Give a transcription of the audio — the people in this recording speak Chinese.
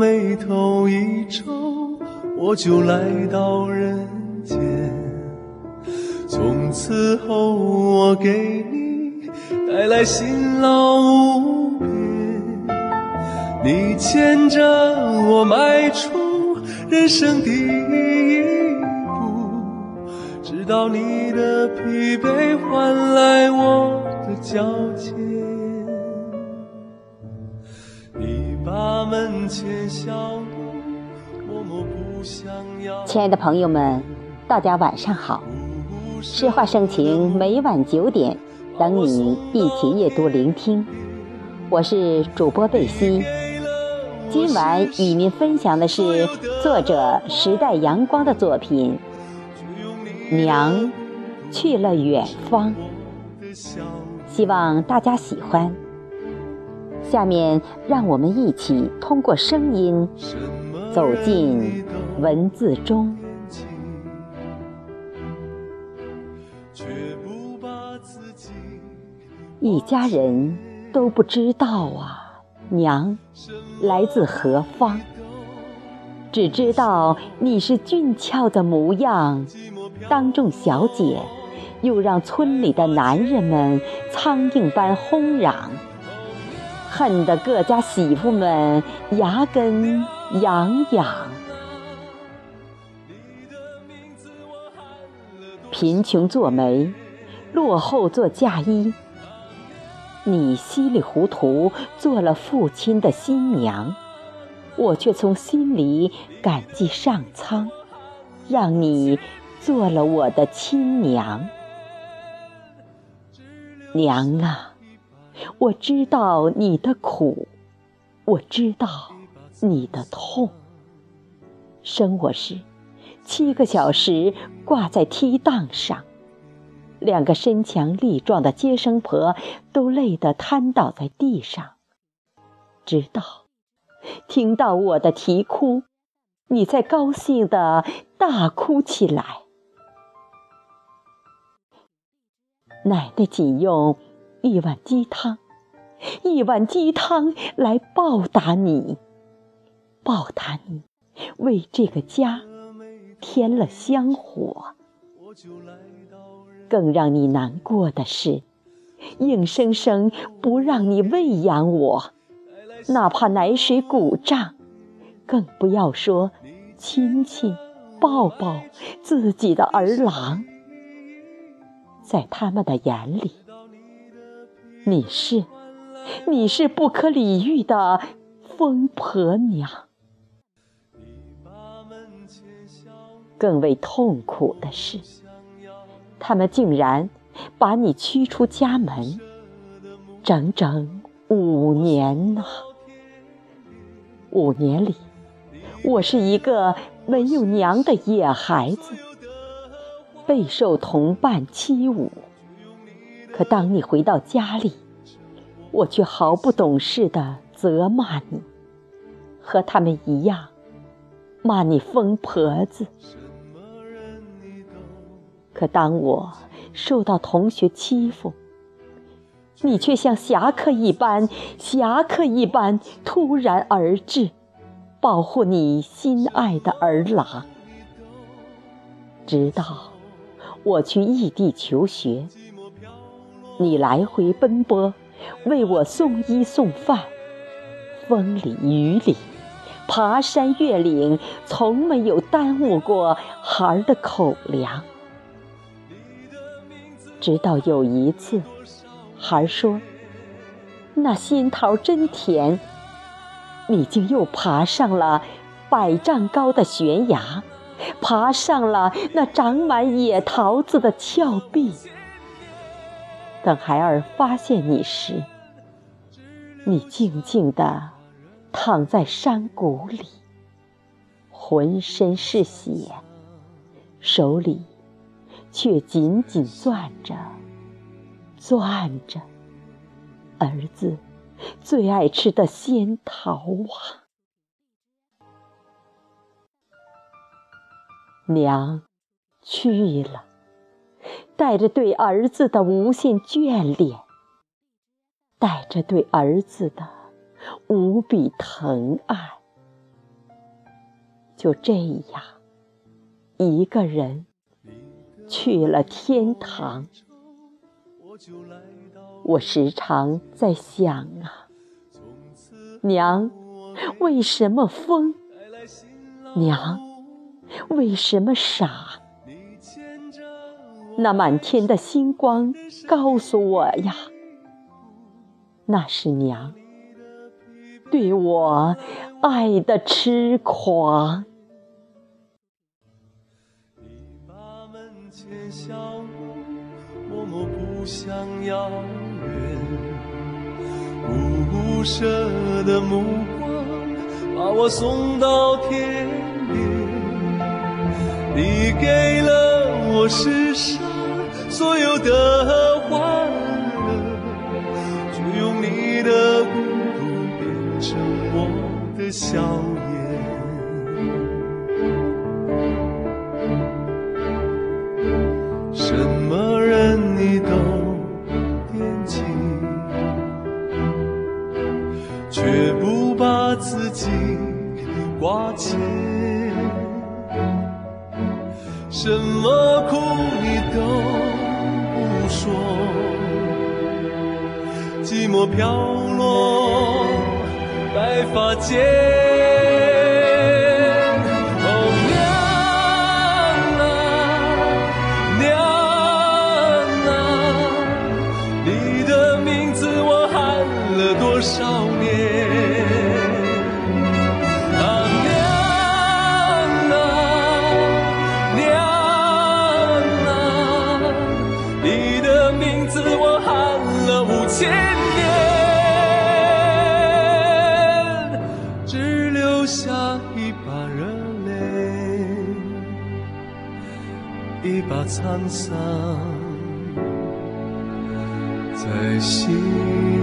眉头一皱，我就来到人间。从此后，我给你带来辛劳无边。你牵着我迈出人生第一步，直到你的疲惫换来我的矫健。把门前小默默不想要。亲爱的朋友们，大家晚上好。诗画盛情，每晚九点等你一起阅读聆听。我是主播贝西。今晚与您分享的是作者时代阳光的作品《娘去了远方》，希望大家喜欢。下面让我们一起通过声音走进文字中。一家人都不知道啊。娘，来自何方？只知道你是俊俏的模样，当众小姐，又让村里的男人们苍蝇般轰嚷，恨得各家媳妇们牙根痒痒。贫穷做媒，落后做嫁衣。你稀里糊涂做了父亲的新娘，我却从心里感激上苍，让你做了我的亲娘。娘啊，我知道你的苦，我知道你的痛。生我时，七个小时挂在梯档上。两个身强力壮的接生婆都累得瘫倒在地上，直到听到我的啼哭，你才高兴的大哭起来。奶奶仅用一碗鸡汤，一碗鸡汤来报答你，报答你为这个家添了香火。更让你难过的是，硬生生不让你喂养我，哪怕奶水鼓胀，更不要说亲亲抱抱自己的儿郎。在他们的眼里，你是你是不可理喻的疯婆娘。更为痛苦的是。他们竟然把你驱出家门，整整五年呐！五年里，我是一个没有娘的野孩子，备受同伴欺侮。可当你回到家里，我却毫不懂事地责骂你，和他们一样，骂你疯婆子。可当我受到同学欺负，你却像侠客一般，侠客一般突然而至，保护你心爱的儿郎。直到我去异地求学，你来回奔波，为我送衣送饭，风里雨里，爬山越岭，从没有耽误过孩儿的口粮。直到有一次，孩儿说：“那仙桃真甜。”你竟又爬上了百丈高的悬崖，爬上了那长满野桃子的峭壁。等孩儿发现你时，你静静地躺在山谷里，浑身是血，手里。却紧紧攥着，攥着儿子最爱吃的仙桃啊！娘去了，带着对儿子的无限眷恋，带着对儿子的无比疼爱。就这样一个人去了天堂。我时常在想啊，娘，为什么疯？娘，为什么傻？那满天的星光告诉我呀，那是娘对我爱的痴狂。篱笆门前小屋，默默不想遥远，不舍的目光把我送到天边。你给了我世上所有的欢乐，却用你的孤独变成我的笑颜。什么人？你都惦记，却不把自己挂牵。什么苦你都说，寂寞飘落白发间。一把沧桑在心。